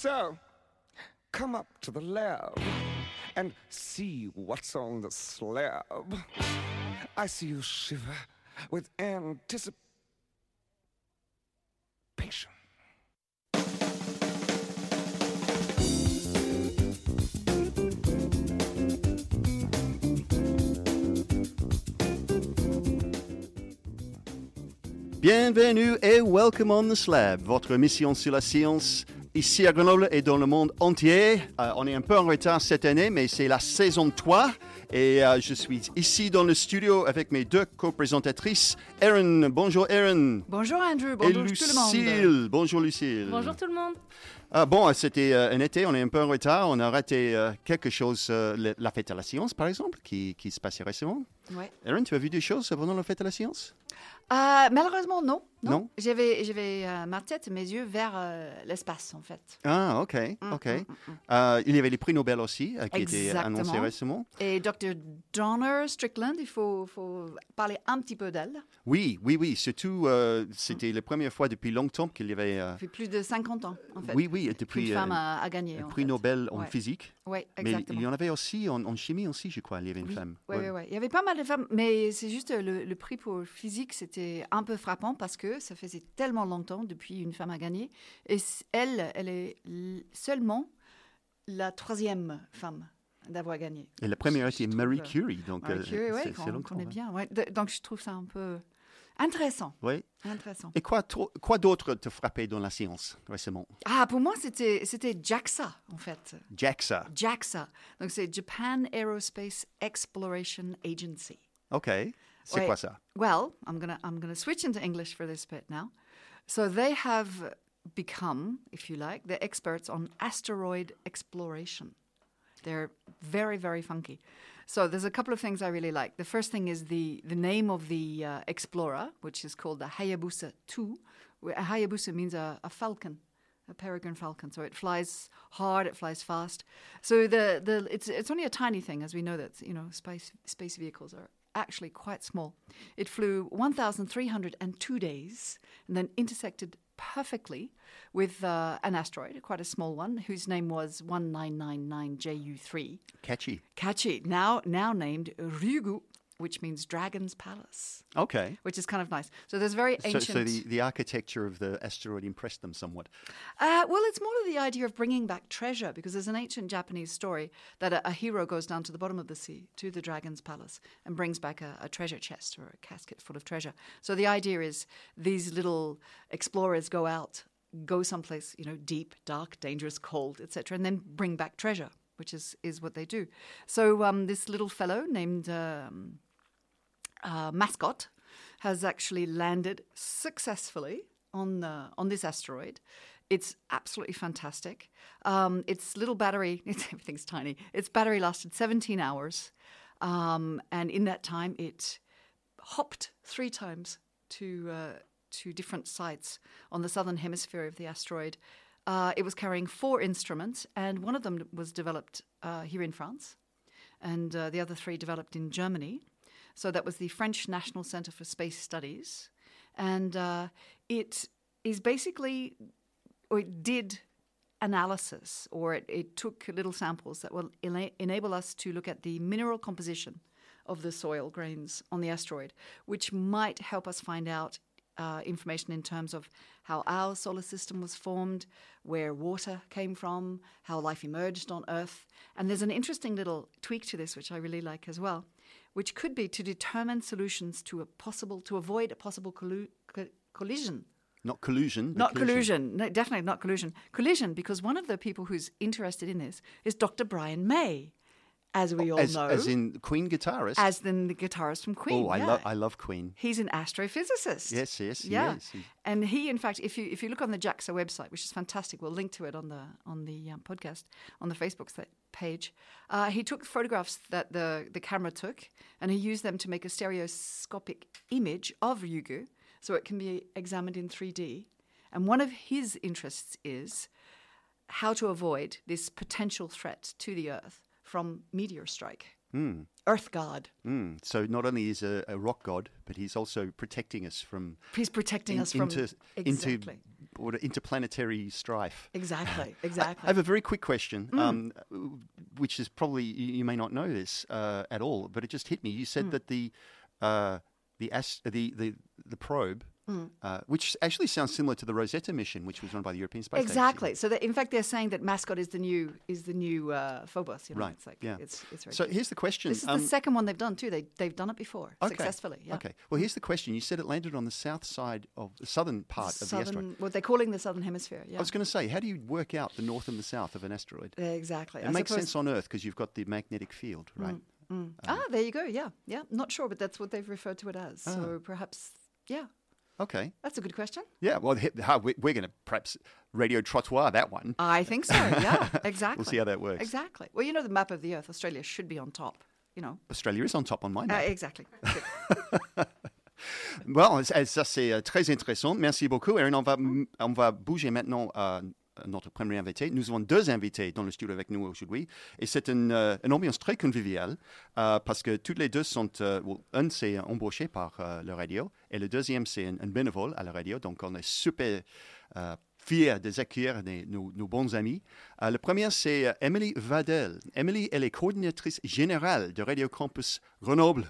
So, come up to the lab and see what's on the slab. I see you shiver with anticipation. Bienvenue et welcome on the slab, votre mission sur la science ici à Grenoble et dans le monde entier. Euh, on est un peu en retard cette année, mais c'est la saison 3 et euh, je suis ici dans le studio avec mes deux co-présentatrices. Erin, bonjour Erin. Bonjour Andrew, Et bonjour tout le monde. Lucille, bonjour Lucille. Bonjour tout le monde. Ah, bon, c'était euh, un été, on est un peu en retard, on a raté euh, quelque chose, euh, la fête à la science par exemple, qui, qui se passait récemment. Ouais. Erin, tu as vu des choses pendant la fête à la science? Euh, malheureusement, non. Non? J'avais, j'avais euh, ma tête et mes yeux vers euh, l'espace, en fait. Ah, ok, Mm, ok. mm, mm, mm. Euh, il y avait les prix Nobel aussi, qui étaient annoncés récemment. Et Dr. Donner Strickland, il faut, faut parler un petit peu d'elle. Oui, oui, oui. Surtout, c'était la première fois depuis longtemps qu'il y avait. Depuis plus de 50 ans, en fait. oui, oui, qu'une depuis femme euh, a, a gagné. un prix fait. Nobel en Ouais. physique. Oui, Mais exactement. il y en avait aussi en, en chimie aussi, je crois. Il y avait une Oui, femme. Ouais. ouais, ouais. Il y avait pas mal de femmes, mais c'est juste le, le prix pour physique, c'était un peu frappant parce que ça faisait tellement longtemps depuis une femme a gagné. Et elle, elle est seulement la troisième femme d'avoir gagné. Et la première était Marie Curie. Donc, Marie euh, Curie, ouais, c'est longtemps. connaît hein. bien. ouais. De- Donc je trouve ça un peu intéressant. Intéressant. Et quoi, d'autre te frappait dans la science récemment? Ah, pour moi, c'était c'était JAXA, en fait. JAXA. JAXA. Donc c'est Japan Aerospace Exploration Agency. OK. C'est quoi ça Well, I'm gonna I'm gonna switch into English for this bit now. So they have become, if you like, the experts on asteroid exploration. They're very very funky. So there's a couple of things I really like. The first thing is the the name of the uh, explorer, which is called the Hayabusa 2. A Hayabusa means a, a falcon. A peregrine falcon, so it flies hard, it flies fast. So the, the it's it's only a tiny thing, as we know that you know space space vehicles are actually quite small. It flew 1,302 days and then intersected perfectly with uh, an asteroid, quite a small one, whose name was 1999JU3. Catchy. Catchy, now now named Ryugu, which means Dragon's Palace, OK. which is kind of nice. So there's very So, ancient. so the, the architecture of the asteroid impressed them somewhat. Uh, well, it's more of the idea of bringing back treasure because there's an ancient Japanese story that a, a hero goes down to the bottom of the sea to the dragon's palace and brings back a, a treasure chest or a casket full of treasure. So the idea is these little explorers go out, go someplace you know deep, dark, dangerous, cold, etc., and then bring back treasure, which is is what they do. So um, this little fellow named. Um, uh, mascot has actually landed successfully on the, on this asteroid. It's absolutely fantastic. Um, its little battery, it's, everything's tiny. Its battery lasted 17 hours, um, and in that time, it hopped three times to uh, to different sites on the southern hemisphere of the asteroid. Uh, it was carrying four instruments, and one of them was developed uh, here in France, and uh, the other three developed in Germany. So that was the French National Center for Space Studies, and uh, it is basically, or it did analysis, or it, it took little samples that will ena- enable us to look at the mineral composition of the soil grains on the asteroid, which might help us find out uh, information in terms of how our solar system was formed, where water came from, how life emerged on Earth. And there's an interesting little tweak to this, which I really like as well, which could be to determine solutions to a possible, to avoid a possible collu- co- collision Not collusion. not collusion. No, definitely not collusion. Collision, because one of the people who's interested in this is Dr. Brian May, as we all As, know, as in Queen guitarist. as the, the guitarist from Queen. oh, I, yeah. love I love Queen. He's an astrophysicist. Yes, yes, yeah. He- And he, in fact, if you if you look on the JAXA website, which is fantastic, we'll link to it on the on the um, podcast on the Facebook page. Uh, he took photographs that the the camera took, and he used them to make a stereoscopic image of Ryugu, so it can be examined in 3D. And one of his interests is how to avoid this potential threat to the Earth from meteor strike. Earth God. Mm. So not only is a, a rock god, but he's also protecting us from He's protecting in- us from into exactly. into or interplanetary strife. Exactly, exactly. I exactly. have a very quick question, um, which is probably you, you may not know this uh, at all, but it just hit me. You said that the uh, the, ast- the the the probe, uh, which actually sounds similar to the Rosetta mission, which was run by the European Space Agency. Exactly. So, that, in fact, they're saying that mascot is the new is the new uh, Phobos. You know? Right, It's like yeah. it's it's So good. here's the question. This is um, the second one they've done too. They they've done it before okay, successfully. Yeah. Okay. Well, here's the question. You said it landed on the south side of the southern part of the asteroid. Southern, what they're calling the southern hemisphere. Yeah. I was going to say, how do you work out the north and the south of an asteroid? exactly. It I makes sense on Earth because you've got the magnetic field, right? ah, there you go. Yeah, yeah. Not sure, but that's what they've referred to it as. Ah. So perhaps, yeah, Okay. that's a good question. Yeah. Well, we- we're going to perhaps radio trottoir that one. I think so. Yeah, exactly. We'll see how that works. Exactly. Well, you know, the map of the Earth, Australia should be on top. You know. Australia is on top on my Uh, map. exactly. Good. Bon, ça c'est euh, très intéressant. Merci beaucoup. Erin, on va, on va bouger maintenant à notre premier invité. Nous avons deux invités dans le studio avec nous aujourd'hui. Et c'est une, euh, ambiance très conviviale euh, parce que tous les deux sont. euh, well, un, c'est embauché par euh, la radio et le deuxième, c'est un, bénévole à la radio. Donc, on est super euh, fiers de accueillir des- nos, nos bons amis. Euh, le premier, c'est euh, Emily Vadel. Emily, elle est coordinatrice générale de Radio Campus Grenoble.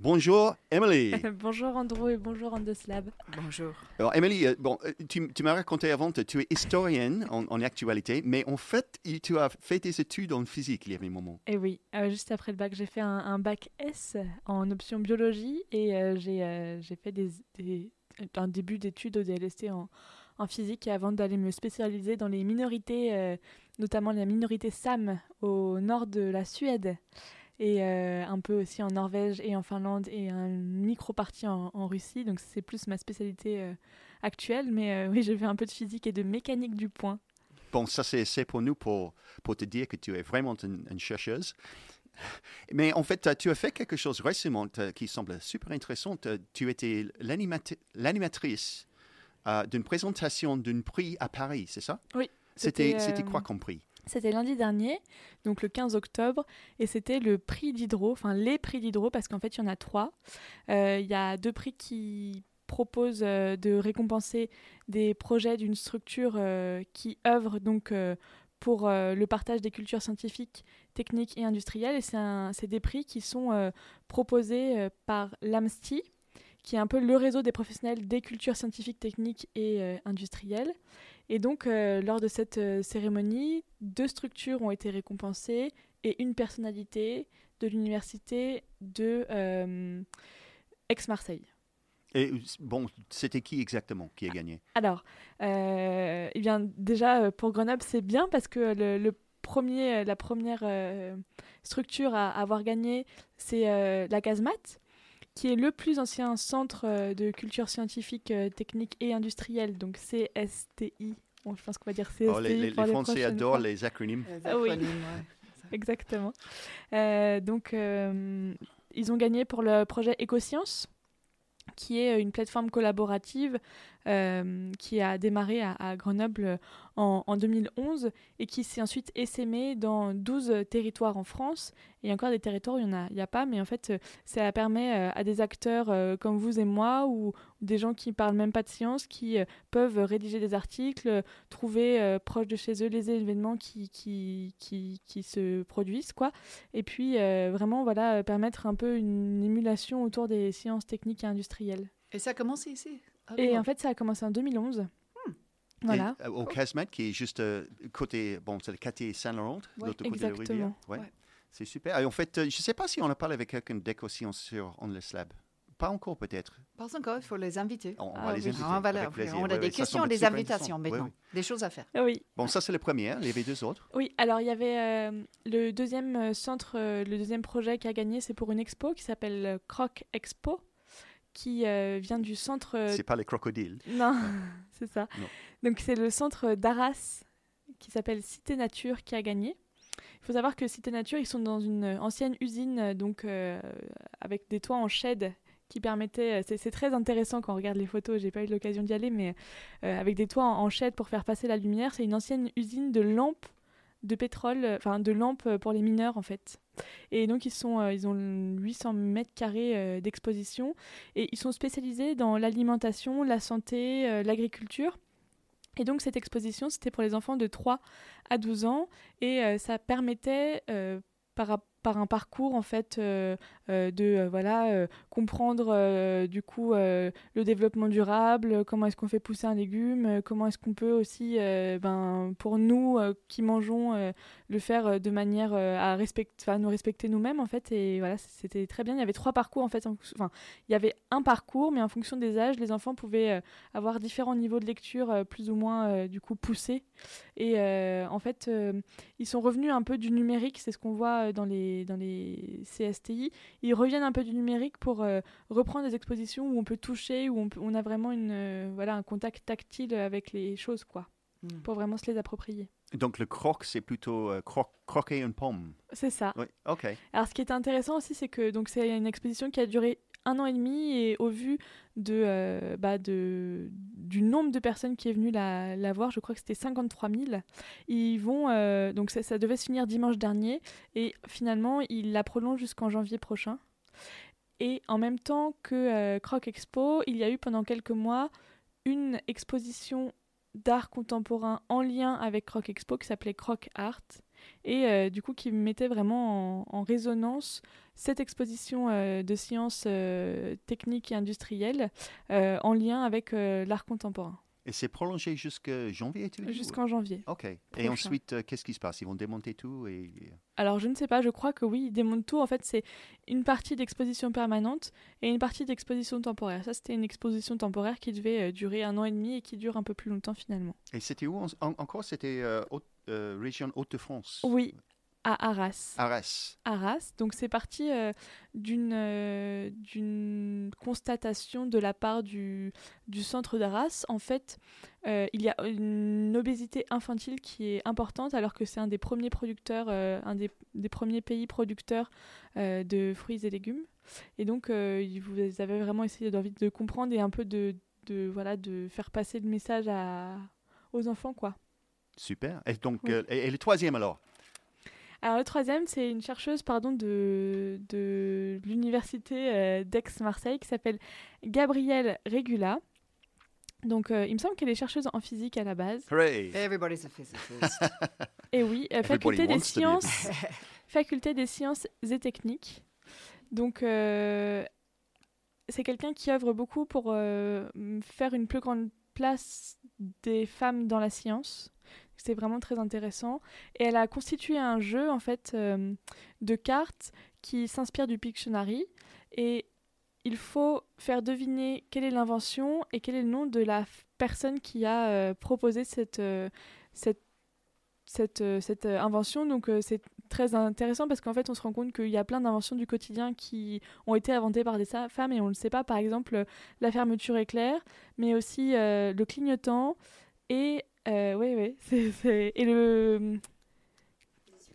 Bonjour, Emily. bonjour Andrew et bonjour Andoslab. Bonjour. Alors, Emily, euh, bon, euh, tu, tu m'as raconté avant que tu es historienne en, en actualité, mais en fait, tu as fait des études en physique il y avait un moment. Et oui, euh, juste après le bac, j'ai fait un, un bac S en option biologie et euh, j'ai euh, j'ai fait des, des- un début d'études au DLST en, en physique avant d'aller me spécialiser dans les minorités, euh, notamment la minorité Sam au nord de la Suède et euh, un peu aussi en Norvège et en Finlande et un micro-parti en, en Russie. Donc c'est plus ma spécialité euh, actuelle, mais oui, j'ai fait un peu de physique et de mécanique du point. Bon, ça, c'est pour nous pour, te dire que tu es vraiment une, une chercheuse. Mais en fait, tu as fait quelque chose récemment qui semble super intéressant. Tu étais l'animatrice euh, d'une présentation d'un prix à Paris, c'est ça? Oui, C'était c'était euh, quoi comme prix? C'était lundi dernier, donc le 15 octobre, et c'était le prix d'Hydro, enfin les prix d'Hydro, parce qu'en fait il y en a trois. Euh, Il y a deux prix qui proposent euh, de récompenser des projets d'une structure euh, qui œuvre donc euh, pour euh, le partage des cultures scientifiques, techniques et industrielles. Et c'est des prix qui sont proposés par l'AMSTI, qui est un peu le réseau des professionnels des cultures scientifiques, techniques et euh, industrielles. Et donc, euh, lors de cette euh, cérémonie, deux structures ont été récompensées et une personnalité de l'université de Aix-Marseille. Et bon, c'était qui exactement qui a gagné? Alors, eh bien, déjà, pour Grenoble, c'est bien parce que le, le premier, la première structure à avoir gagné, c'est la Casemate, qui est le plus ancien centre euh, de culture scientifique, euh, technique et industrielle, donc CSTI. Bon, je pense qu'on va dire CSTI. Oh, Les, les- pour les Français adorent fois. les acronymes. Ah oui. Ouais. Exactement. Euh, donc, euh, ils ont gagné pour le projet Écosciences, qui est une plateforme collaborative euh, qui a démarré à, Grenoble en, en 2011 et qui s'est ensuite essaimée dans 12 territoires en France. Et il y a encore des territoires où il n'y en a, a pas, mais en fait, euh, ça permet euh, à des acteurs euh, comme vous et moi ou des gens qui parlent même pas de science qui euh, peuvent rédiger des articles, euh, trouver euh, proche de chez eux les événements qui, se produisent, quoi. Et puis, euh, vraiment, voilà, euh, permettre un peu une émulation autour des sciences techniques et industrielles. Et ça a commencé ici? À Et en fait, ça a commencé en 2011. Voilà. Et, euh, au Casmat, qui est juste euh, côté, bon, c'est le quartier Saint-Laurent, Ouais, l'autre côté de la rivière. exactement. Ouais. Ouais. C'est super. Et en fait, euh, je ne sais pas si on a parlé avec quelqu'un d'éco-sciences sur On the Slab. Pas encore, peut-être. Pas encore, il faut les inviter. On, on Ah va les inviter. Ah, on va avec leur- plaisir. on a Ouais, des questions, des invitations maintenant, des choses à faire. Ah Oui. Bon, ça, c'est le premier. Il y avait deux autres. Oui, alors il y avait euh, le deuxième centre, euh, le deuxième projet qui a gagné, c'est pour une expo qui s'appelle Croc Expo, qui euh, vient du centre. euh, C'est pas les crocodiles. Non, c'est ça. Non. Donc c'est le centre d'Arras qui s'appelle Cité Nature qui a gagné. Il faut savoir que Cité Nature, ils sont dans une euh, ancienne usine, donc euh, avec des toits en shed qui permettaient. C'est très intéressant quand on regarde les photos. J'ai pas eu l'occasion d'y aller, mais avec des toits en, en shed pour faire passer la lumière. C'est une ancienne usine de lampes de pétrole, euh, enfin de lampes euh, pour les mineurs en fait. Et donc ils sont, euh, ils ont 800 mètres carrés d'exposition et ils sont spécialisés dans l'alimentation, la santé, l'agriculture. Et donc cette exposition, c'était pour les enfants de 3 à 12 ans et ça permettait par, rap- par un parcours en fait euh, euh, de euh, voilà comprendre du coup le développement durable, comment est-ce qu'on fait pousser un légume, comment est-ce qu'on peut aussi ben pour nous qui mangeons le faire de manière à respecter nous respecter nous-mêmes en fait. Et voilà c'était très bien. Il y avait trois parcours en fait enfin il y avait un parcours mais en fonction des âges les enfants pouvaient avoir différents niveaux de lecture plus ou moins du coup poussés. Et en fait ils sont revenus un peu du numérique c'est ce qu'on voit dans les dans les CSTI ils reviennent un peu du numérique pour euh, reprendre des expositions où on peut toucher où on, peut- on a vraiment une euh, voilà un contact tactile avec les choses quoi Mm. pour vraiment se les approprier Donc le croc, c'est plutôt euh, cro- croquer une pomme. c'est ça Oui, ok. Alors, ce qui est intéressant aussi, c'est que donc c'est une exposition qui a duré un an et demi et au vu euh, bah, du nombre de personnes qui est venu la, voir, je crois que c'était 53 000. Ils vont euh, donc ça, ça devait se finir dimanche dernier et finalement ils la prolongent jusqu'en janvier prochain. Et en même temps que euh, Croc Expo, il y a eu pendant quelques mois une exposition d'art contemporain en lien avec Croc Expo qui s'appelait Croc Art et euh, du coup qui mettait vraiment en, en résonance cette exposition euh, de sciences euh, techniques et industrielles en lien avec l'art contemporain Et c'est prolongé jusqu'à janvier, tu jusqu'en janvier. Ok. Et ensuite, euh, qu'est-ce qui se passe? Ils vont démonter tout et... Alors je ne sais pas, je crois que oui, ils démontent tout. En fait, c'est une partie d'exposition permanente et une partie d'exposition temporaire. Ça, c'était une exposition temporaire qui devait euh, durer un an et demi et qui dure un peu plus longtemps finalement. Et c'était où en- en- encore? C'était euh, euh, région Hauts-de-France Oui, à Arras. Arras. Arras. Donc c'est parti euh, d'une euh, d'une constatation de la part du, du centre d'Arras. En fait, euh, il y a une obésité infantile qui est importante alors que c'est un des premiers producteurs, un des, des premiers pays producteurs de fruits et légumes. Et donc vous avez vraiment essayé d'envie de comprendre et un peu de, de, voilà, de faire passer le message à, aux enfants. quoi. Super. Et donc, Oui. euh, et, et le troisième alors? Alors le troisième, c'est une chercheuse pardon, de, de l'université euh, d'Aix-Marseille qui s'appelle Gabrielle Regula. Donc euh, il me semble qu'elle est chercheuse en physique à la base. Hooray Everybody's a physicist. Et oui, euh, faculté des sciences, faculté des sciences et techniques. Donc euh, c'est quelqu'un qui œuvre beaucoup pour euh, faire une plus grande place des femmes dans la science. C'est vraiment très intéressant. Et elle a constitué un jeu en fait euh, de cartes qui s'inspire du Pictionary. Et il faut faire deviner quelle est l'invention et quel est le nom de la personne qui a euh, proposé cette, euh, cette, cette, cette invention. Donc c'est très intéressant parce qu'en fait on se rend compte qu'il y a plein d'inventions du quotidien qui ont été inventées par des femmes et on ne le sait pas. Par exemple euh, la fermeture éclair, mais aussi euh, le clignotant et euh, ouais, ouais, c'est- c'est- et le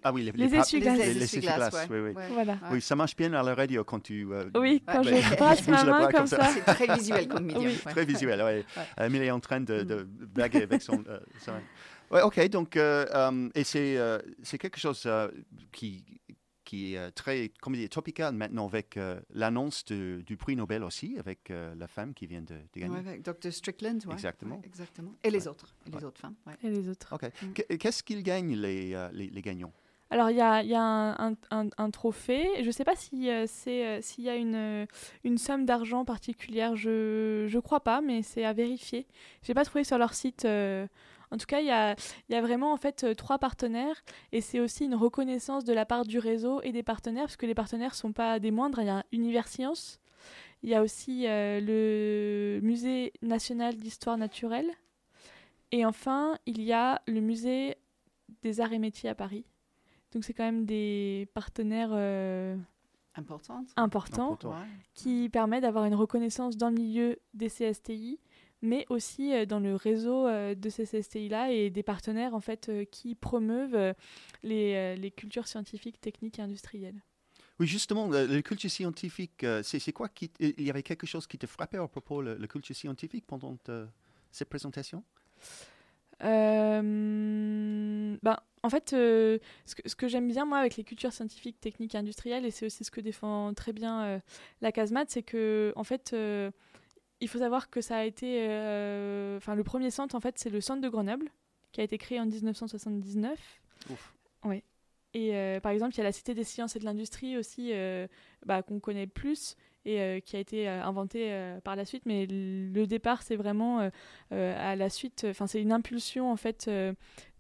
Ah oui, les, Les pa- essuie-glaces. les- Les les essuie-glaces, ouais. oui, oui. Ouais. voilà. Ouais. Oui, ça marche bien à la radio quand tu... euh, Oui, quand Ouais. je bouge ma main comme ça. ça. C'est très visuel comme médium. Oui. ouais. Très visuel, oui. Ouais. Emile est en train de, de blaguer avec son... euh, son- Ouais, ok, donc, euh, euh, et c'est euh, c'est quelque chose euh, qui, qui est très, comment dire, topical maintenant avec euh, l'annonce de- du prix Nobel aussi, avec euh, la femme qui vient de, de gagner. Ouais, avec Dr. Strickland. ouais. Exactement. Ouais, exactement. Et les Ouais. autres. Et les Ouais. autres femmes. ouais. Et les autres. Ok. Mm. Qu- Qu'est-ce qu'ils gagnent, les, euh, les, les gagnants? Alors, il y a, il y a un, un- un- un trophée. Je ne sais pas si, euh, c'est, euh, s'il y a une, une somme d'argent particulière. Je ne crois pas, mais c'est à vérifier. Je n'ai pas trouvé sur leur site. En tout cas, il y a, il y a vraiment en fait euh, trois partenaires et c'est aussi une reconnaissance de la part du réseau et des partenaires, parce que les partenaires ne sont pas des moindres. Il y a Univers Science, il y a aussi euh, le Musée national d'histoire naturelle et enfin, il y a le Musée des arts et métiers à Paris. Donc c'est quand même des partenaires euh, importants Important. Ouais. qui permettent d'avoir une reconnaissance dans le milieu des CSTI, mais aussi euh, dans le réseau euh, de ces CSTI-là et des partenaires en fait euh, qui promeuvent les, les cultures scientifiques, techniques et industrielles. Oui, justement, le culture scientifique, c'est quoi qui... Il y avait quelque chose qui te frappait à propos de la culture scientifique pendant euh, cette présentation? Euh, ben, en fait, euh, ce que, ce que j'aime bien moi avec les cultures scientifiques, techniques et industrielles, et c'est aussi ce que défend très bien euh, la casemate, c'est que en fait, il faut savoir que ça a été. euh, Enfin, le premier centre, en fait, c'est le centre de Grenoble, qui a été créé en 1979. Ouf. Ouais. Et euh, par exemple, il y a la Cité des sciences et de l'industrie aussi, euh, bah, qu'on connaît plus et euh, qui a été inventée par la suite. Mais le départ, c'est vraiment à la suite. Enfin, c'est une impulsion en fait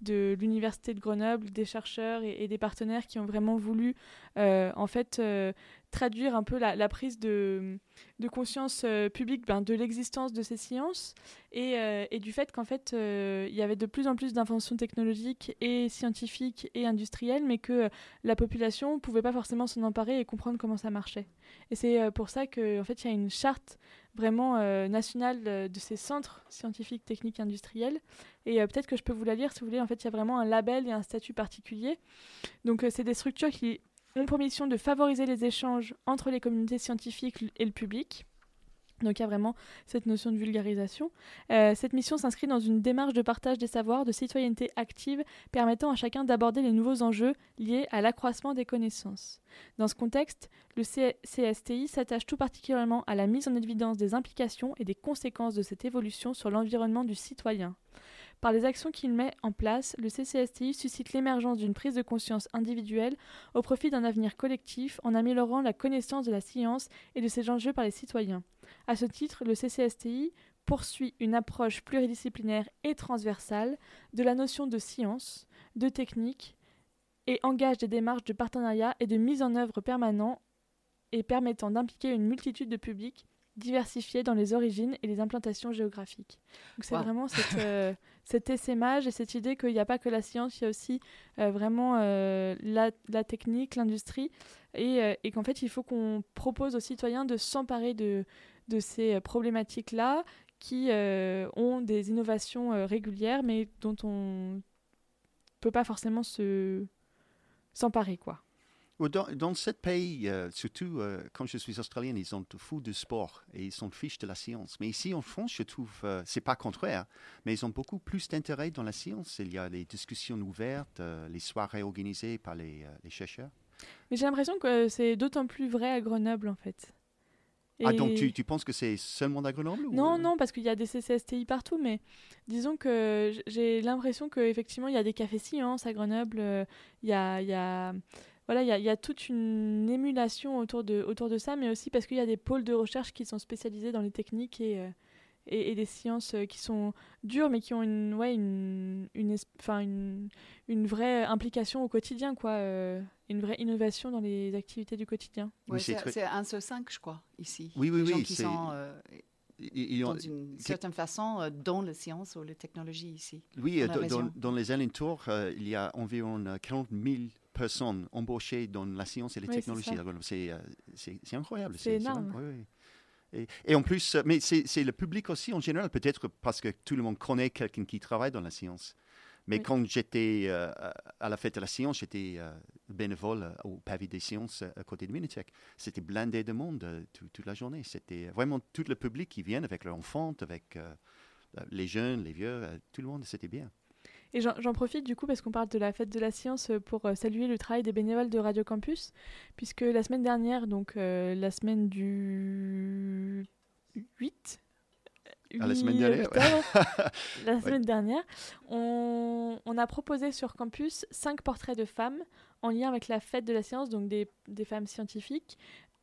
de l'université de Grenoble, des chercheurs et, et des partenaires qui ont vraiment voulu en fait traduire un peu la, prise de, conscience euh, publique ben, de l'existence de ces sciences et, euh, du fait qu'en fait euh, il y avait de plus en plus d'inventions technologiques et scientifiques et industrielles, mais que la population ne pouvait pas forcément s'en emparer et comprendre comment ça marchait. Et c'est pour ça qu'en fait il y a une charte vraiment nationale de ces centres scientifiques, techniques, industriels. Et peut-être que je peux vous la lire si vous voulez. En fait, il y a vraiment un label et un statut particulier. Donc, c'est des structures qui ont pour mission de favoriser les échanges entre les communautés scientifiques et le public. Donc il y a vraiment cette notion de vulgarisation. Euh, cette mission s'inscrit dans une démarche de partage des savoirs, de citoyenneté active, permettant à chacun d'aborder les nouveaux enjeux liés à l'accroissement des connaissances. Dans ce contexte, le CSTI s'attache tout particulièrement à la mise en évidence des implications et des conséquences de cette évolution sur l'environnement du citoyen. Par les actions qu'il met en place, le CCSTI suscite l'émergence d'une prise de conscience individuelle au profit d'un avenir collectif en améliorant la connaissance de la science et de ses enjeux par les citoyens. À ce titre, le CCSTI poursuit une approche pluridisciplinaire et transversale de la notion de science, de technique, et engage des démarches de partenariat et de mise en œuvre permanent et permettant d'impliquer une multitude de publics diversifiés dans les origines et les implantations géographiques. Donc c'est Wow. vraiment cette, euh, cet essaimage et cette idée qu'il n'y a pas que la science, il y a aussi euh, vraiment euh, la, technique, l'industrie, et, euh, et qu'en fait il faut qu'on propose aux citoyens de s'emparer de, de ces problématiques-là qui ont des innovations régulières mais dont on peut pas forcément se s'emparer quoi. Dans, dans ce pays, euh, surtout euh, quand je suis australien, ils sont fous du sport et ils sont fiches de la science. Mais ici en France, je trouve, euh, c'est pas contraire, mais ils ont beaucoup plus d'intérêt dans la science. Il y a les discussions ouvertes, euh, les soirées organisées par les, euh, les chercheurs. Mais j'ai l'impression que c'est d'autant plus vrai à Grenoble en fait. Ah, donc tu, tu penses que c'est seulement à Grenoble ou- Non, non, parce qu'il y a des CCSTI partout, mais disons que j'ai l'impression qu'effectivement, il y a des cafés sciences à Grenoble, il y a, il y a- voilà, il y a, il y a toute une émulation autour de, autour de ça, mais aussi parce qu'il y a des pôles de recherche qui sont spécialisés dans les techniques et, euh, et, et des sciences euh, qui sont dures, mais qui ont une, ouais, une, une, une, une vraie implication au quotidien, quoi, euh, une vraie innovation dans les activités du quotidien. Ouais, c'est très- un sur cinq, je crois, ici. Oui, oui, Les gens oui, qui sont, euh, dans une certaine façon, euh, dans la science ou la technologie ici. Oui, dans les alentours, euh, il y a environ euh, 40 000 personnes embauchées dans la science et les Oui, technologies. C'est euh, c'est- incroyable. C'est énorme. Oui. Et, et en plus, euh, mais c'est le public aussi en général, peut-être parce que tout le monde connaît quelqu'un qui travaille dans la science. Mais Oui. quand j'étais euh, à la fête de la science, j'étais euh, bénévole euh, au pavé des sciences à côté de Minitech. C'était blindé de monde tout- toute la journée. C'était vraiment tout le public qui vient avec leurs enfants, avec les jeunes, les vieux, tout le monde. C'était bien. Et j'en profite du coup parce qu'on parle de la fête de la science euh, pour euh, saluer le travail des bénévoles de Radio Campus, puisque la semaine dernière, donc euh, la semaine du 8, Ah, la semaine 8 dernière, ouais. la semaine dernière, on, on a proposé sur campus cinq portraits de femmes en lien avec la fête de la science, donc des, des femmes scientifiques,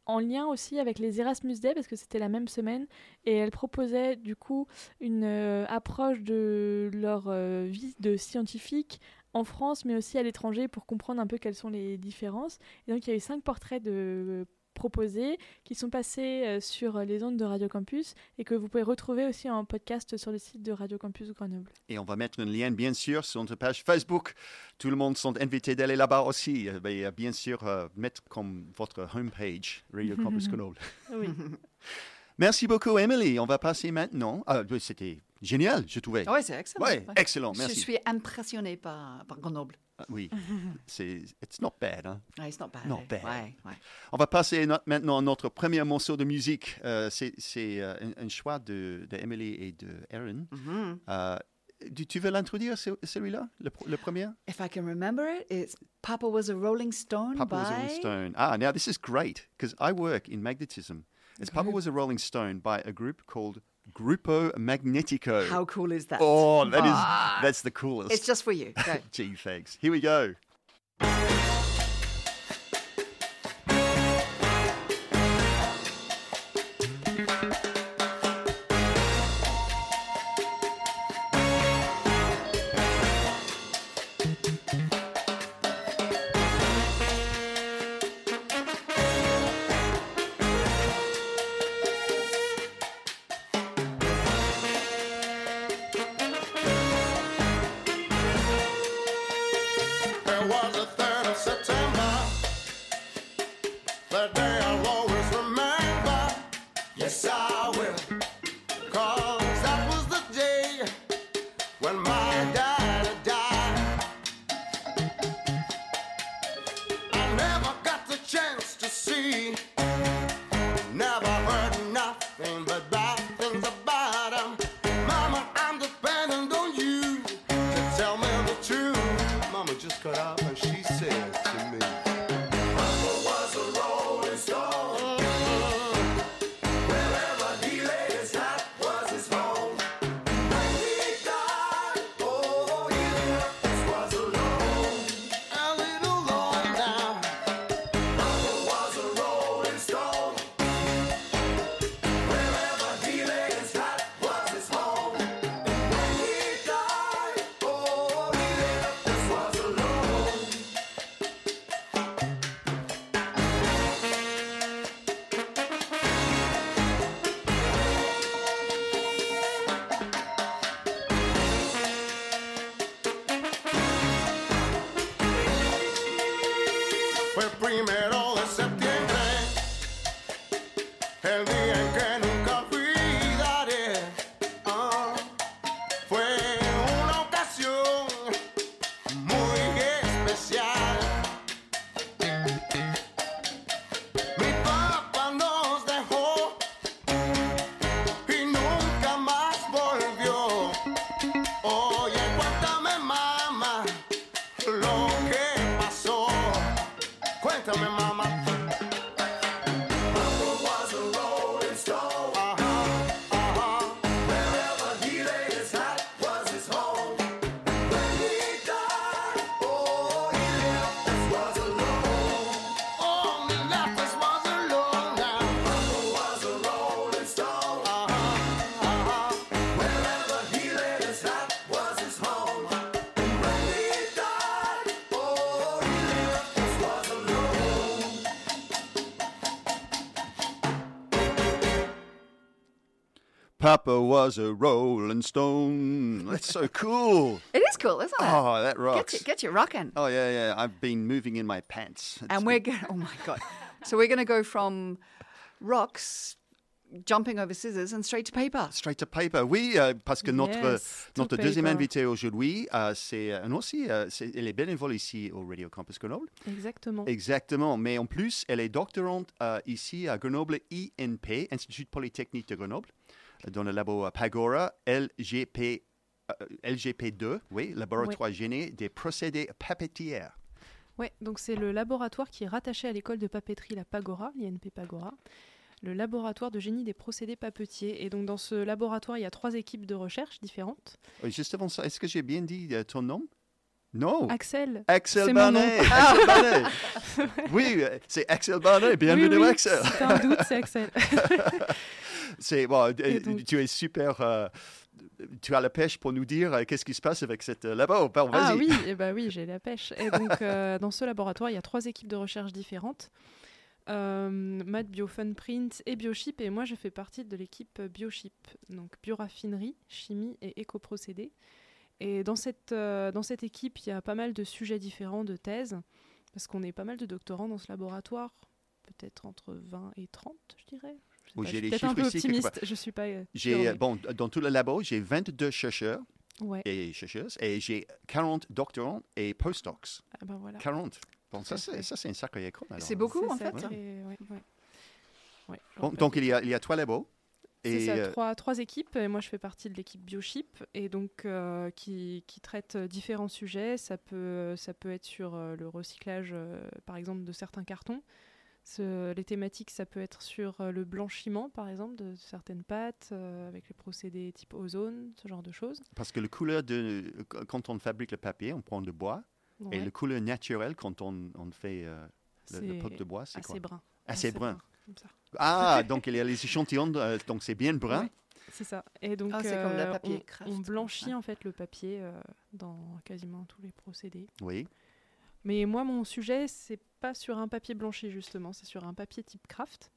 en lien aussi avec les Erasmus Day, parce que c'était la même semaine, et elles proposaient du coup une euh, approche de leur euh, vie de scientifique en France, mais aussi à l'étranger, pour comprendre un peu quelles sont les différences. Et donc il y a eu cinq portraits de proposés qui sont passés euh, sur les ondes de Radio Campus et que vous pouvez retrouver aussi en podcast sur le site de Radio Campus Grenoble. Et on va mettre un lien, bien sûr, sur notre page Facebook. Tout le monde sont invités d'aller là-bas aussi. Euh, ben, bien sûr, euh, mettre comme votre homepage, Radio Campus Grenoble. Oui. Merci beaucoup, Emily. On va passer maintenant. Ah, oui, C'était génial, je trouvais. Oui, c'est excellent. Ouais. excellent, Je merci. suis impressionnée par, par Grenoble. Ah, oui, c'est it's not bad. hein. Ouais, it's not bad. Not bad. Ouais, ouais. On va passer no- maintenant à notre premier morceau de musique. Euh, c'est c'est, euh, un, un choix de, de Emily et de Aaron. Mhm. Euh, tu, tu veux l'introduire, ce- celui-là, le, pr- le premier? If I can remember it, it's Papa was a Rolling Stone Papa by... was a Rolling Stone. Ah, now this is great because I work in magnetism. It's Papa was a Rolling Stone by a group called Grupo Magnetico. How cool is that? Oh, that is Ah. that's the coolest. It's just for you. Gee, thanks. Here we go. Papa was a rolling stone. That's so cool. It is cool, isn't it? Oh, that get rocks. you, get you rocking. Oh yeah, yeah. I've been moving in my pants. It's and we're going. Oh my god! so we're going to go from rocks, jumping over scissors, and straight to paper. Straight to paper. Oui, euh, parce que notre, Yes, notre deuxième invité aujourd'hui, euh, c'est euh, aussi, euh, c'est- elle est bénévole ici au Radio Campus Grenoble. Exactement. Exactement. Mais en plus, elle est doctorante euh, ici à Grenoble INP, Institut Polytechnique de Grenoble, dans le labo Pagora LGP, euh, LGP2, oui, laboratoire gêné des procédés papetières. Ouais, donc c'est le laboratoire qui est rattaché à l'école de papeterie La Pagora, l'INP Pagora, le laboratoire de génie des procédés papetiers. Et donc dans ce laboratoire, il y a trois équipes de recherche différentes. Juste avant ça, est-ce que j'ai bien dit euh, ton nom? Non. Axel, Axel. Barnet. Barnet. oui, euh, c'est Axel Barnet. Bienvenue oui, oui, Axel. C'est un doute, c'est Axel. C'est bon, euh, donc- tu es super. euh, tu as la pêche pour nous dire euh, qu'est-ce qui se passe avec cette euh, labo. Bon, Ah vas-y. oui, et bah oui, j'ai la pêche. Et donc dans ce laboratoire, il y a trois équipes de recherche différentes. Math Biofunprint et Biochip et moi je fais partie de l'équipe Biochip, donc bioraffinerie, chimie et écoprocédés. Et dans cette, dans cette équipe, il y a pas mal de sujets différents de thèses, parce qu'on est pas mal de doctorants dans ce laboratoire, peut-être entre 20 et 30, je dirais. Oui, pas, j'ai les peut-être un chiffres peu ici optimiste, je suis pas. euh, J'ai, euh, bon, dans tout le labo, j'ai 22 chercheurs Ouais, et chercheuses et j'ai 40 doctorants et postdocs. ah ben voilà. 40. Bon, ça, c'est, fait. ça, c'est une sacrée école. C'est beaucoup en ça, fait. très- ouais, ouais. Ouais, Bon, j'aurais pas donc, il y, a, il y a trois labos. C'est ça, euh, trois, trois équipes. Et moi, je fais partie de l'équipe Biochip et donc euh, qui, qui traite différents sujets. Ça peut, ça peut être sur euh, le recyclage, euh, par exemple, de certains cartons. Ce- les thématiques, ça peut être sur euh, le blanchiment, par exemple, de certaines pâtes, euh, avec les procédés type ozone, ce genre de choses. Parce que la couleur de. Quand on fabrique le papier, on prend le bois. Et la couleur naturelle, quand on, on fait euh, le, le de bois, c'est quoi? assez brun. Assez brun. comme ça. Ah, donc il y a les échantillons, euh, donc c'est bien brun. Ouais. C'est ça. Et donc, Ah, comme euh, on- craft, on, blanchit Ouais. en fait le papier euh, dans quasiment tous les procédés. Oui. Mais moi, mon sujet, c'est pas sur un papier blanchi justement, c'est sur un papier type craft.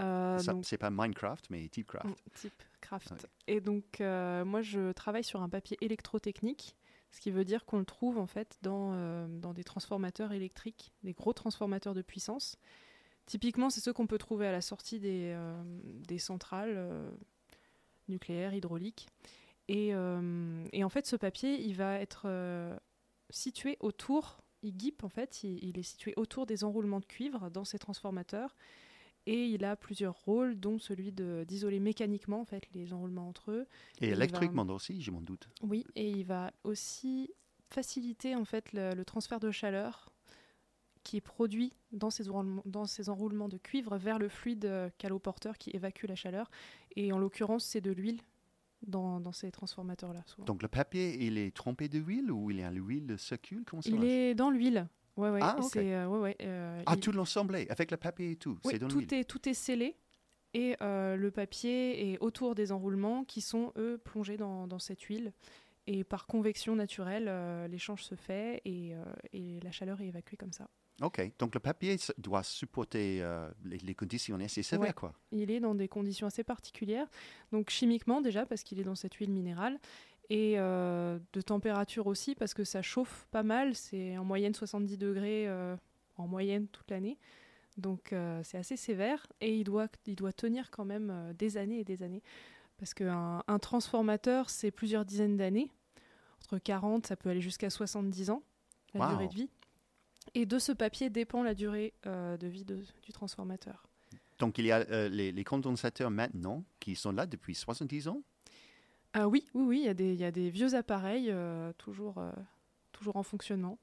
Euh, c'est pas Minecraft, mais Typecraft. Mm, type craft. Ouais. Et donc, euh, moi, je travaille sur un papier électrotechnique, ce qui veut dire qu'on le trouve en fait dans, euh, dans des transformateurs électriques, des gros transformateurs de puissance. Typiquement, c'est ceux qu'on peut trouver à la sortie des, euh, des centrales nucléaires, hydrauliques. Et, et en fait, ce papier, il va être situé autour, il guipe en fait, il, il est situé autour des enroulements de cuivre dans ces transformateurs. Et il a plusieurs rôles, dont celui d'isoler mécaniquement en fait les enroulements entre eux. Et va- électriquement aussi, je m'en doute. Oui, et il va aussi faciliter en fait le, le transfert de chaleur qui est produit dans ces, enroulements, dans ces enroulements de cuivre vers le fluide euh, caloporteur qui évacue la chaleur. Et en l'occurrence, c'est de l'huile dans, dans ces transformateurs-là. Donc le papier, il est trempé de huile ou il y a l'huile Comment ça il est dans l'huile. Ouais, ouais, Ah, et ok. c'est, euh, ouais, ouais, euh, Ah, il- tout l'ensemble, avec le papier et tout. Oui, c'est dans tout est, tout est scellé et euh, le papier est autour des enroulements qui sont, eux, plongés dans, dans cette huile. Et par convection naturelle, euh, l'échange se fait et, euh, et la chaleur est évacuée comme ça. Ok, donc le papier doit supporter euh, les, les conditions assez sévères, Ouais. quoi. Il est dans des conditions assez particulières, donc chimiquement déjà parce qu'il est dans cette huile minérale et de température aussi parce que ça chauffe pas mal, c'est en moyenne 70 degrés en moyenne toute l'année. Donc c'est assez sévère et il doit, il doit tenir quand même des années et des années. Parce qu'un un transformateur, c'est plusieurs dizaines d'années. Entre 40, ça peut aller jusqu'à 70 ans, la Wow. durée de vie. Et de ce papier dépend la durée euh, de vie de- du transformateur. Donc il y a euh, les, les condensateurs maintenant qui sont là depuis 70 ans? Ah oui, oui, oui, il y, a des- il y a des vieux appareils euh, toujours, euh, toujours en fonctionnement.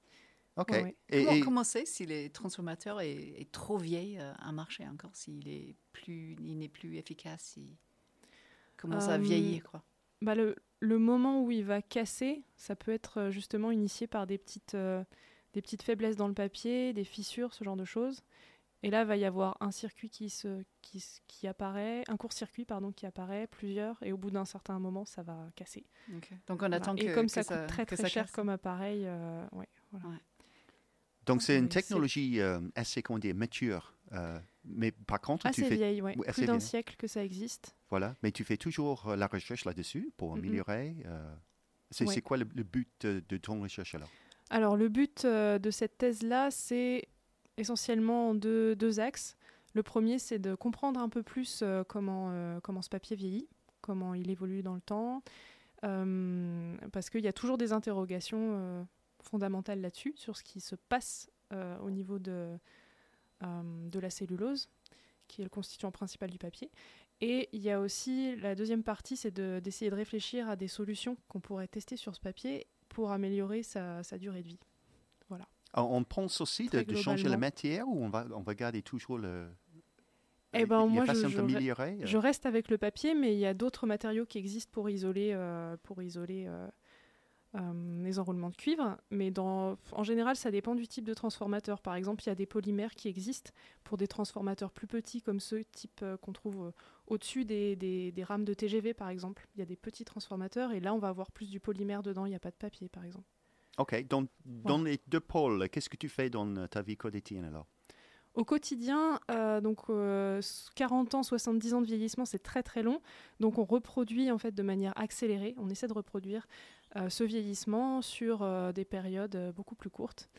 Ok. Ouais, ouais. Et, Comment, et- comment c'est si le transformateur est, est trop vieil euh, à marcher encore, s'il est plus, il n'est plus efficace, commence à Euh, vieillir, quoi. Bah, le, le moment où il va casser, ça peut être euh, justement initié par des petites, euh, des petites faiblesses dans le papier, des fissures, ce genre de choses. Et là, va y avoir un circuit qui, se, qui, qui apparaît, un court-circuit pardon, qui apparaît, plusieurs, et au bout d'un certain moment, ça va casser. Donc on Voilà. attend que et comme que ça coûte très très ça cher casse. comme appareil, euh, ouais, voilà. donc c'est une technologie euh, assez, comment dire, mature. Euh, mais par contre, tu Assez fais, vieille, ouais. oui, assez plus d'un siècle que ça existe. voilà, mais tu fais toujours euh, la recherche là-dessus pour améliorer. euh, c'est Ouais. quoi le, le but de, de ton recherche alors? Alors, le but de cette thèse-là, c'est essentiellement en deux, deux axes. Le premier, c'est de comprendre un peu plus euh, comment, euh, comment ce papier vieillit, comment il évolue dans le temps, euh, parce qu'il y a toujours des interrogations fondamentales là-dessus, sur ce qui se passe au niveau de, de la cellulose, qui est le constituant principal du papier. Et il y a aussi la deuxième partie, c'est de- d'essayer de réfléchir à des solutions qu'on pourrait tester sur ce papier pour améliorer sa, sa durée de vie. On on pense aussi de, changer la matière ou on va, on va garder toujours le. Eh ben, moi, je- euh, Je reste avec le papier, mais il y a d'autres matériaux qui existent pour isoler, euh, pour isoler euh, euh, les enroulements de cuivre. Mais dans, en général, ça dépend du type de transformateur. Par exemple, il y a des polymères qui existent pour des transformateurs plus petits, comme ceux type euh, qu'on trouve euh, au-dessus des, des- des rames de TGV, par exemple. Il y a des petits transformateurs, et là, on va avoir plus du polymère dedans. Il n'y a pas de papier, par exemple. Ok, donc dans les deux pôles, qu'est-ce que tu fais dans ta vie quotidienne alors? Au quotidien, euh, donc euh, 40 ans, 70 ans de vieillissement, c'est très très long. Donc on reproduit en fait de manière accélérée. On essaie de reproduire ce vieillissement sur euh, des périodes euh, beaucoup plus courtes.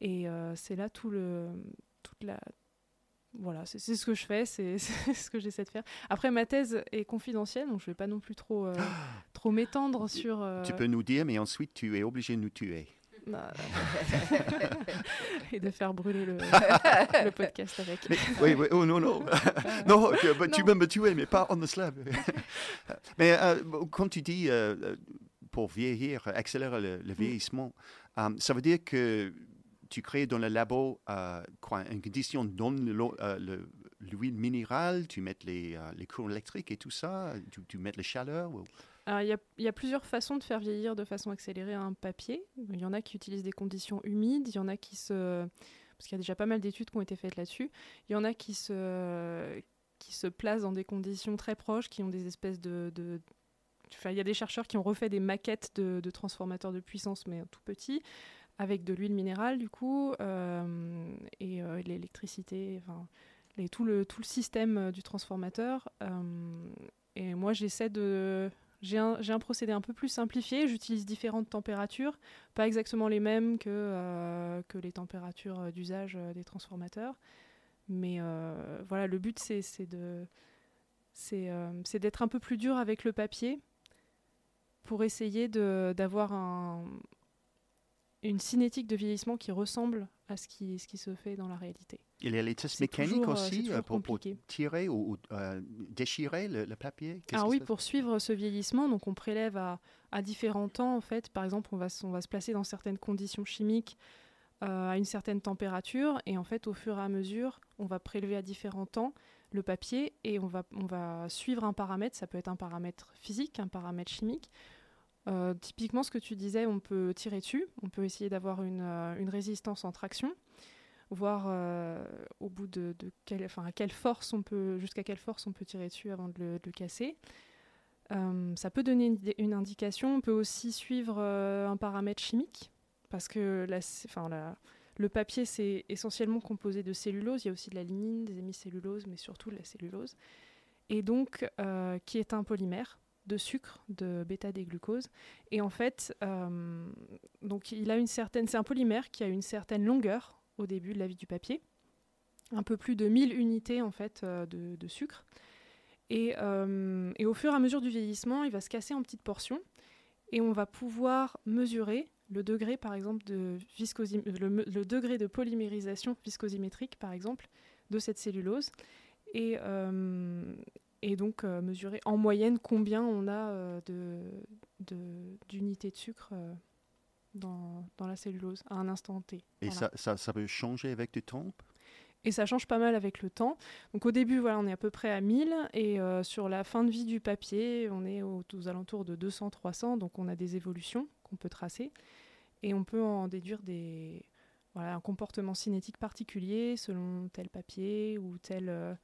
Et euh, c'est là tout le, toute la, voilà, c'est ce que je fais, c'est ce que j'essaie de faire. Après, ma thèse est confidentielle, donc je ne vais pas non plus trop, euh, trop m'étendre sur. euh, Tu peux nous dire, mais ensuite tu es obligé de nous tuer. non, et de faire brûler le, le podcast avec. Mais- oui, oui, oh non, non. non, tu, bah, tu Non. peux me tuer, mais pas on the slab. mais euh, quand tu dis euh, euh, pour vieillir, accélérer le, le vieillissement, euh, ça veut dire que tu crées dans le labo euh, quoi, une condition l'eau- euh, le- l'huile minérale, tu mets les, euh, les courants électriques et tout ça, tu, tu mets la chaleur ou- Alors, il y, a, il y a plusieurs façons de faire vieillir de façon accélérée un papier. Il y en a qui utilisent des conditions humides, il y en a qui se... Parce qu'il y a déjà pas mal d'études qui ont été faites là-dessus. Il y en a qui se, qui se placent dans des conditions très proches, qui ont des espèces de... il y a des chercheurs qui ont refait des maquettes de, transformateurs de puissance, mais tout petits, avec de l'huile minérale, du coup, euh, et euh, l'électricité, enfin, tout, le, système euh, du transformateur. et moi, j'essaie de... J'ai un, procédé un peu plus simplifié. J'utilise différentes températures, pas exactement les mêmes que, les températures d'usage des transformateurs. Mais voilà, le but, c'est d'être un peu plus dur avec le papier pour essayer d'avoir un, une cinétique de vieillissement qui ressemble à ce qui, ce qui se fait dans la réalité. Il y a les tests mécaniques toujours, euh, aussi euh, pour, tirer ou, ou, euh, déchirer le, le papier? Qui oui, pour suivre ce vieillissement, donc on prélève à, à différents temps en fait. Par exemple, on va, on va se placer dans certaines conditions chimiques euh, à une certaine température et en fait, au fur et à mesure, on va prélever à différents temps le papier et on va, on va suivre un paramètre. Ça peut être un paramètre physique, un paramètre chimique. Euh, typiquement, ce que tu disais, on peut tirer dessus, on peut essayer d'avoir une, euh, résistance en traction, voir euh, au bout de, force on peut, jusqu'à quelle force on peut tirer dessus avant de le, casser. Ça peut donner une, indication. On peut aussi suivre un paramètre chimique, parce que le papier, c'est essentiellement composé de cellulose. Il y a aussi de la lignine, des hémicelluloses, mais surtout de la cellulose. Et donc, qui est un polymère de sucre, de bêta-déglucose. Et en fait, euh, il a une certaine, c'est un polymère qui a une certaine longueur au début de la vie du papier, un peu plus de 1000 unités en fait euh, de, sucre. Et, euh, et au fur et à mesure du vieillissement, il va se casser en petites portions et on va pouvoir mesurer le degré, par exemple, de polymérisation viscosimétrique, par exemple, de cette cellulose. Et donc euh, mesurer en moyenne combien on a euh, de, de- d'unités de, sucre euh, dans, dans la cellulose à un instant T. Et Voilà. ça, ça, ça peut changer avec du temps? Et ça change pas mal avec le temps. Donc au début, voilà, on est à peu près à 1000 et euh, sur la fin de vie du papier, on est aux, aux alentours de 200-300. Donc on a des évolutions qu'on peut tracer et on peut en déduire des, voilà, un comportement cinétique particulier selon tel papier ou telle,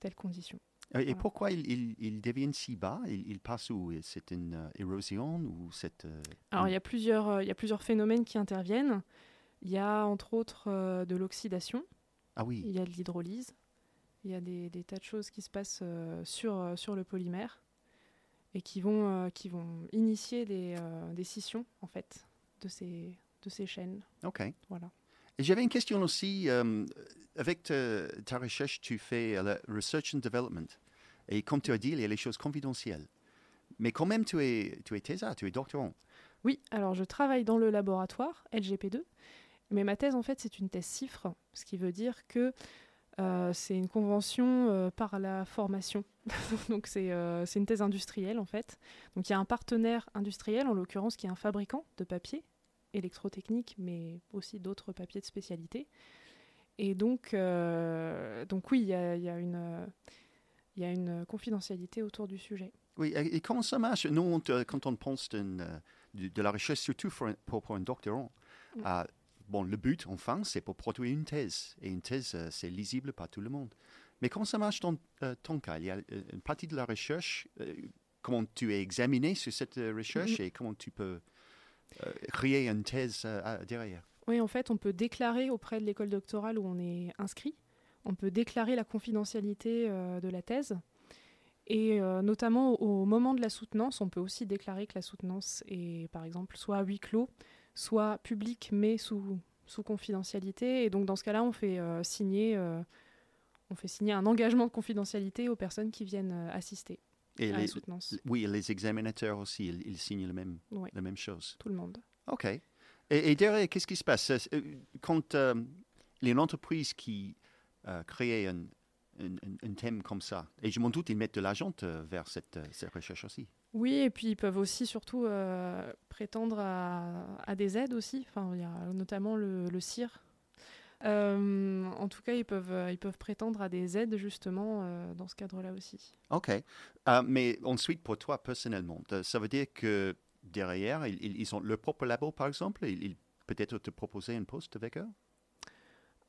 telle condition. Et Voilà. pourquoi ils il, il deviennent si bas? Ils il passent où? C'est une euh, érosion ou c'est... euh, Alors une- il y, a plusieurs, euh, il y a plusieurs phénomènes qui interviennent. Il y a entre autres euh, de l'oxydation. Ah oui, Il y a de l'hydrolyse. Il y a des, des tas de choses qui se passent euh, sur, euh, sur le polymère et qui vont, euh, qui vont initier des, euh, des scissions en fait de ces, de ces chaînes. ok. Voilà. Et J'avais une question aussi. euh, avec ta, ta recherche, tu fais euh, la research and development. Et comme tu as dit, il y a les choses confidentielles. Mais quand même, tu es, tu es tu es doctorant. Oui, alors je travaille dans le laboratoire LGP2, mais ma thèse en fait c'est une thèse CIFRE, ce qui veut dire que euh, c'est une convention euh, par la formation. Donc c'est euh, une thèse industrielle en fait. Donc il y a un partenaire industriel, en l'occurrence qui est un fabricant de papier électrotechnique, mais aussi d'autres papiers de spécialité. Et donc, euh, donc oui, il y a, une, il y a une confidentialité autour du sujet. Oui, et, et comment ça marche? Nous, on quand on pense euh, de, de la recherche, surtout pour un, pour, pour un doctorant, euh, bon, le but, enfin, c'est pour produire une thèse. Et une thèse, euh, c'est lisible par tout le monde. Mais comment ça marche dans euh, ton cas? Il y a euh, une partie de la recherche, euh, comment tu es examiné sur cette euh, recherche et comment tu peux euh, créer une thèse euh, derrière? Oui, en fait, on peut déclarer auprès de l'école doctorale où on est inscrit, on peut déclarer la confidentialité euh, de la thèse. Et euh, notamment au, au moment de la soutenance, on peut aussi déclarer que la soutenance est, par exemple, soit à huis clos, soit publique, mais sous, sous confidentialité. Et donc, dans ce cas-là, on fait euh, signer. euh, on fait signer un engagement de confidentialité aux personnes qui viennent assister Et à la soutenance. oui, et les examinateurs aussi, ils, ils signent le même, Oui. la même chose. Tout le monde. OK. Et, et derrière, qu'est-ce qui se passe? Quand il y a une entreprise qui euh, crée un, un- un- thème comme ça, et je m'en doute, ils mettent de l'argent euh, vers cette, euh, cette recherche aussi. Oui, et puis ils peuvent aussi surtout euh, prétendre à, à des aides aussi. Enfin, il y a notamment le, le CIR. Euh, en tout cas, ils peuvent, ils peuvent prétendre à des aides justement euh, dans ce cadre-là aussi. OK. Euh, mais ensuite, pour toi personnellement, ça veut dire que derrière, ils, ils- ils ont leur propre labo, par exemple? Ils, ils peut-être te proposer un poste avec eux?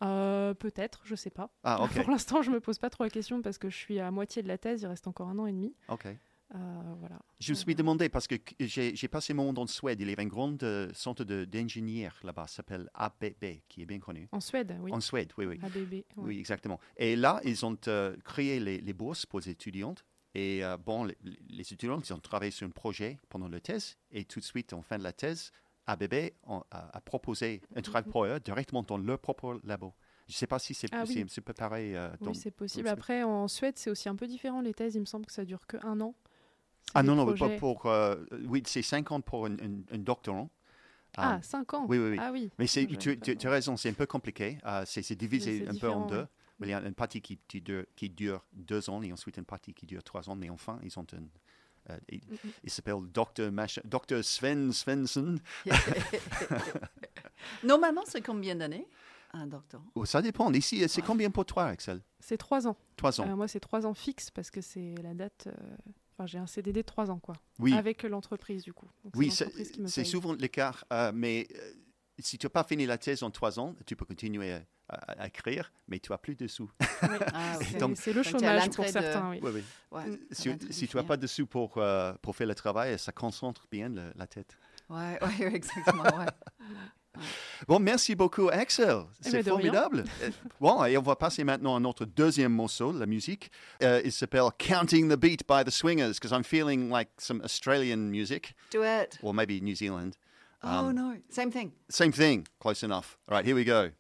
Euh, Peut-être, je sais pas. Ah. Pour l'instant, je me pose pas trop la question parce que je suis à moitié de la thèse. Il reste encore un an et demi. OK. Euh, voilà. Je me suis demandé, parce que j'ai passé mon monde en Suède, il y avait un grand euh, centre de- d'ingénieurs là-bas, s'appelle ABB, qui est bien connu. En Suède, oui. En Suède, oui, oui. ABB. ouais. Oui, exactement. Et là, ils ont euh, créé les, les bourses pour les étudiantes. Et euh, bon, les, les étudiants, ils ont travaillé sur un projet pendant la thèse. Et tout de suite, en fin de la thèse, ABB a, a proposé un travail pour eux directement dans leur propre labo. Je ne sais pas si c'est Ah oui. peu pareil. euh, dans- Oui, c'est possible. Après, en Suède, c'est aussi un peu différent. Les thèses, il me semble que ça dure que un an. Ah non, non, pas pour. euh, oui, c'est 5 ans pour un, doctorant. Ah, Euh, 5 ans oui, oui, oui. Ah oui. Mais tu, tu- tu as raison, c'est un peu compliqué. Euh, c'est divisé un peu en deux. ouais. Il y a une partie qui, qui dure, qui dure deux ans et ensuite une partie qui dure trois ans. Mais enfin, ils ont un. Euh, il, Mm, il s'appelle Dr. Dr. Sven Svensson. Normalement, c'est combien d'années un doctorant Oh, ça dépend. Ici, c'est combien pour toi, Axel? C'est 3 ans. Trois ans. Euh, moi, c'est 3 ans fixe parce que c'est la date. euh, Enfin, j'ai un CDD de 3 ans, quoi. oui, Avec l'entreprise, du coup. Donc, oui c'est souvent euh, mais euh, si tu n'as pas fini la thèse en trois ans, tu peux continuer à, à- à écrire, mais tu n'as plus de sous. Ah. C'est le chômage pour de- certains, oui. Oui, oui. Ouais, Si, tu n'as pas de sous pour, euh, pour faire le travail, ça concentre bien le- la tête. Ouais, ouais, exactement. Ouais. Bon, merci beaucoup, Axel. Eh C'est ben, rien. formidable. Euh, bon, et on va passer maintenant à notre deuxième morceau, la musique. Euh, il s'appelle Counting the Beat by the Swingers, because I'm feeling like some Australian music, Do it. or maybe New Zealand. Oh Um, no, same thing. Same thing, close enough. All right, here we go.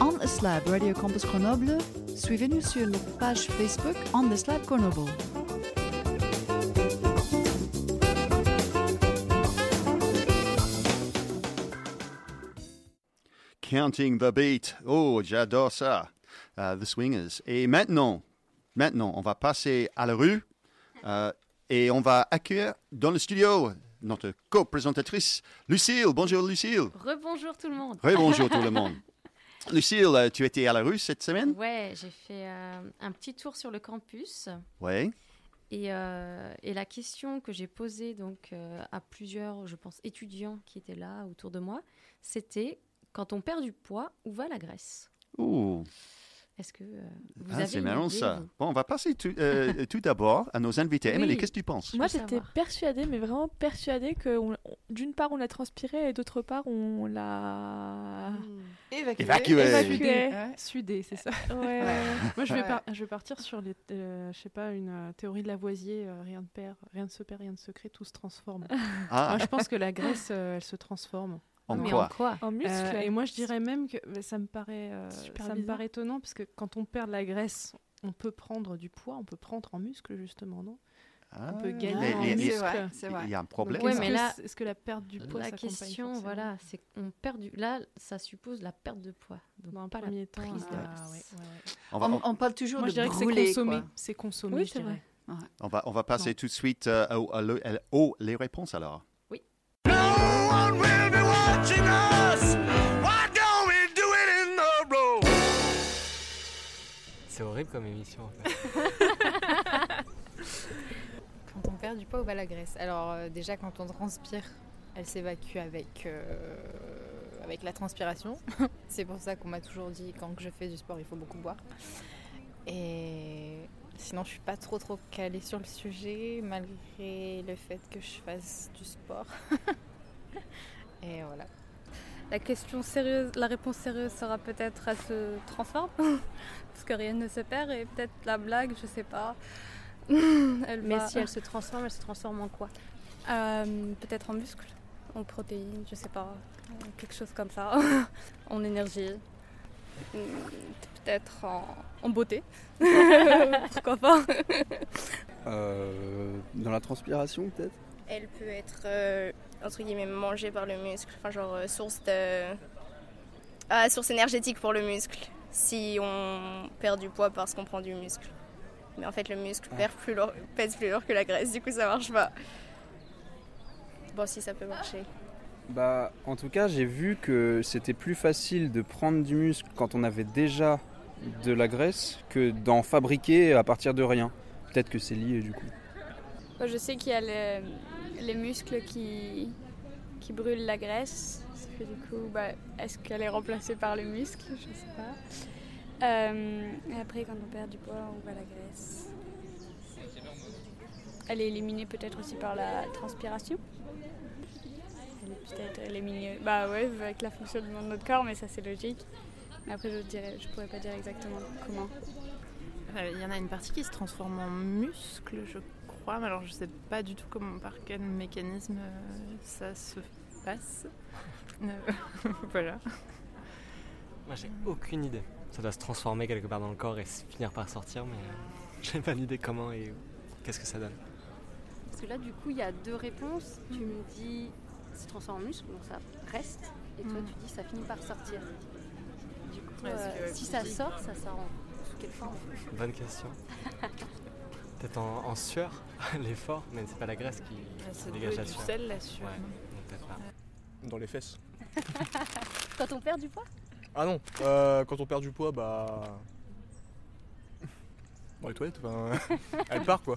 On the Slab, Radio Campus Grenoble. Suivez-nous sur notre page Facebook On the Slab Grenoble. Counting the beat. Oh, j'adore ça. Euh, the Swingers. Et maintenant, maintenant, on va passer à la rue euh, et on va accueillir dans le studio notre co-présentatrice, Lucille. Bonjour, Lucille. Rebonjour tout le monde. Bonjour tout le monde. Lucille, euh, tu étais à la rue cette semaine? Ouais, j'ai fait euh, un petit tour sur le campus Oui. et, euh, et la question que j'ai posée donc euh, à plusieurs, je pense, étudiants qui étaient là autour de moi, c'était quand on perd du poids, où va la graisse? Ouh, Est-ce que euh, vous ah, avez c'est marrant idée, ça. vous Bon, on va passer tout, euh, tout d'abord à nos invités. Oui. Emily, qu'est-ce que tu penses? Moi, j'étais persuadée, mais vraiment persuadée que on- on- d'une part, on l'a transpiré et d'autre part, on l'a. Évacué. Évacué. Évacué. Ouais, Sudé, c'est ça. Ouais, ouais, ouais. Moi, je vais, Ouais. par- je vais partir sur les, euh, je sais pas, une euh, théorie de Lavoisier. euh, rien de perd, rien ne se perd, rien ne se crée, tout se transforme. Ah, Moi, je pense que la graisse, euh, elle se transforme. En Mais quoi? en quoi En muscle. Euh, et moi, je dirais même que bah, ça me paraît, euh, Super ça me paraît étonnant parce que quand on perd de la graisse, on peut prendre du poids, on peut prendre en muscle justement, non? Ah, peut gagner en mais- muscle. C'est vrai, vrai. Il y a un problème. Ouais, est-ce mais que là- est-ce que la perte du poids La question, forcément? voilà, c'est qu'on perd du. Là, ça suppose la perte de poids. Donc, Dans pas la premier temps, prise de ah, graisse. ouais, ouais, ouais. On va, On, on parle toujours Moi, de je dirais que c'est brûler, consommé. C'est consommé, Oui, je c'est dirais. vrai. on va, on va passer tout de suite euh, au, à le- à- au- les réponses alors. C'est horrible comme émission. Quand on perd du poids ou va la graisse Alors euh, déjà quand on transpire, elle s'évacue avec, euh, avec la transpiration. C'est pour ça qu'on m'a toujours dit quand je fais du sport il faut beaucoup boire. Et sinon je suis pas trop trop calée sur le sujet malgré le fait que je fasse du sport. Et voilà. La question sérieuse, la réponse sérieuse sera peut-être elle se transforme parce que rien ne se perd et peut-être la blague, je sais pas. elle Mais va- si elle se transforme, elle se transforme en quoi? Euh, peut-être en muscle, en protéines, je sais pas, euh, quelque chose comme ça, en énergie, Hmm, peut-être en, en beauté, pourquoi pas. Euh, dans la transpiration peut-être? Elle peut être, euh, entre guillemets, mangée par le muscle. Enfin, genre, euh, source de... Ah, source énergétique pour le muscle. Si on perd du poids parce qu'on prend du muscle. Mais en fait, le muscle perd plus lourd- pèse plus lourd que la graisse, du coup, ça marche pas. Bon, si, ça peut marcher. Bah, en tout cas, j'ai vu que c'était plus facile de prendre du muscle quand on avait déjà de la graisse que d'en fabriquer à partir de rien. Peut-être que c'est lié du coup. Je sais qu'il y a les, les muscles qui, qui brûlent la graisse. Que du coup, bah, est-ce qu'elle est remplacée par le muscle? Je sais pas. Euh, et après, quand on perd du poids, on voit la graisse. Elle est éliminée peut-être aussi par la transpiration. Elle est peut-être éliminée, bah ouais, avec la fonctionnement de notre corps, mais ça c'est logique. Après, je je pourrais pas dire exactement comment. Euh, Il y en a une partie qui se transforme en muscle, je crois, mais alors je sais pas du tout comment, par quel mécanisme euh, ça se passe. Euh, voilà. Moi j'ai aucune idée. Ça doit se transformer quelque part dans le corps et finir par sortir, mais euh, j'ai pas d'idée comment et qu'est-ce que ça donne. Parce que là, du coup, il y a deux réponses. Tu me dis, ça se transforme en muscle, donc ça reste. Et toi, Mm. tu dis, ça finit par sortir. Du coup, Ouais, euh, si ça sort, ça sort en sous quelle forme? Bonne question. Peut-être en, en sueur, l'effort, mais c'est pas la graisse qui, Ah, qui dégage la du sueur. sel, la sueur, Ouais, donc pas. Dans les fesses. Quand on perd du poids? Ah non, euh, quand on perd du poids, bah. Dans les toilettes, enfin. elle part quoi.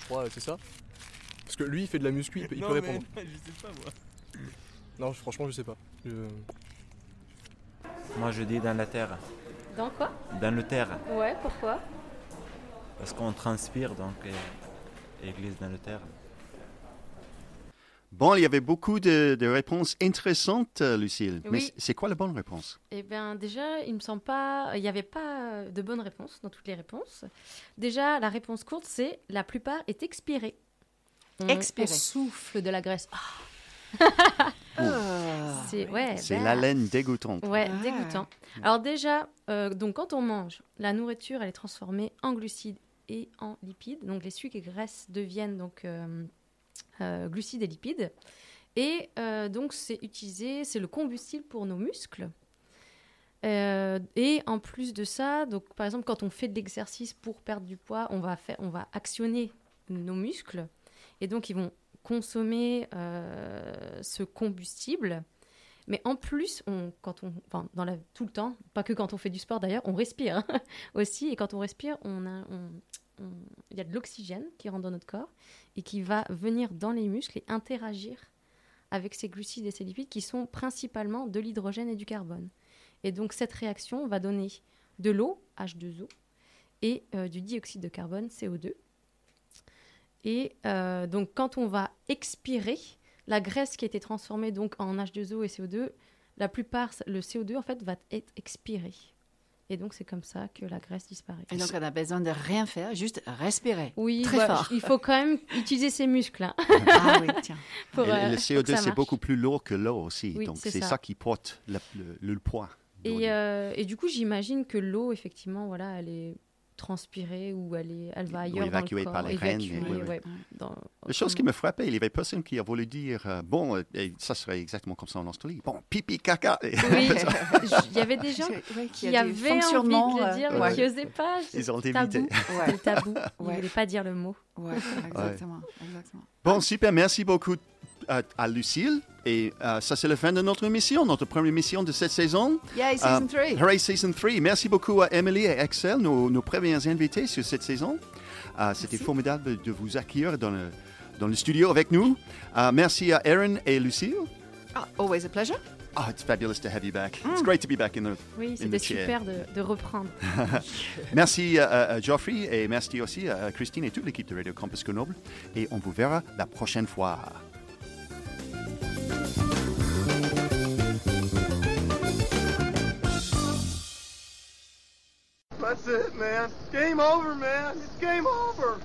Je crois, c'est ça. Parce que lui, il fait de la muscu, il peut, il peut Non, mais répondre. je sais pas moi. Non, franchement, je sais pas. Je- Moi je dis dans la terre. Dans quoi? Dans le terre. Ouais, pourquoi? Parce qu'on transpire donc euh, et glisse dans le terre. Bon, il y avait beaucoup de, de réponses intéressantes, euh, Lucille. Mais Oui. c- c'est quoi la bonne réponse? Eh bien, déjà, il me semble pas. Il n'y avait pas de bonne réponse dans toutes les réponses. Déjà, la réponse courte, c'est la plupart est expirée. On, Expirée. on souffle de la graisse. Ah. C'est ouais, C'est la laine dégoûtante. Ouais, Ah. dégoûtant. Alors déjà, euh, donc quand on mange, la nourriture elle est transformée en glucides et en lipides. Donc les sucres et graisses deviennent donc euh, euh, glucides et lipides. Et euh, donc c'est utilisé, c'est le combustible pour nos muscles. Et en plus de ça, donc par exemple quand on fait de l'exercice pour perdre du poids, on va faire, on va actionner nos muscles et donc ils vont consommer ce combustible. Mais en plus, on, quand on, enfin, dans la, tout le temps, pas que quand on fait du sport d'ailleurs, on respire hein, aussi. Et quand on respire, on a, on- il y a de l'oxygène qui rentre dans notre corps et qui va venir dans les muscles et interagir avec ces glucides et ces lipides qui sont principalement de l'hydrogène et du carbone. Et donc cette réaction va donner de l'eau, H2O, et euh, du dioxyde de carbone, CO2. Et euh, donc quand on va expirer, la graisse qui a été transformée donc en H2O et CO2, la plupart, le CO2 en fait va être expiré. Et donc c'est comme ça que la graisse disparaît. Et donc, on a besoin de rien faire, juste respirer. Oui, très bah, fort. il faut quand même utiliser ses muscles. hein. Ah oui, tiens. Pour, Et euh, le que CO2, ça c'est beaucoup plus lourd que l'eau aussi. Oui, donc, c'est c'est ça. ça. qui porte le, le- le poids. Et, euh, et du coup, j'imagine que l'eau, effectivement, voilà, elle est transpirée ou elle, est, elle va ailleurs évacuée dans le par les reines, évacuée, oui, oui. ouais, dans- La chose qui me frappait, il y avait personne qui a voulu dire, euh, bon, euh, et ça serait exactement comme ça en Australie, bon, pipi, caca. Oui, il y avait des gens Oui, qui avaient envie de le euh, dire, mais ouais. qui n'osaient pas. Ils ont évité. C'était le tabou. Ils ne Ouais. voulaient pas dire le mot. Ouais, exactement, exactement. Bon, super, merci beaucoup à, à Lucille. Et euh, ça, c'est la fin de notre émission, notre première émission de cette saison. Yay, season three. Hooray, season 3. Merci beaucoup à Emily et Axel, nos, nos premiers invités sur cette saison. Euh, C'était formidable de vous accueillir dans le, dans le studio avec nous. Euh, merci à Erin et Lucille. Ah, always a pleasure. Oh, it's fabulous to have you back. It's great to be back in the, Oui, in c'était the chair. super de, de reprendre. merci à Geoffrey et merci aussi à Christine et toute l'équipe de Radio Campus Grenoble. Et on vous verra la prochaine fois. That's it, man. Game over, man. It's game over.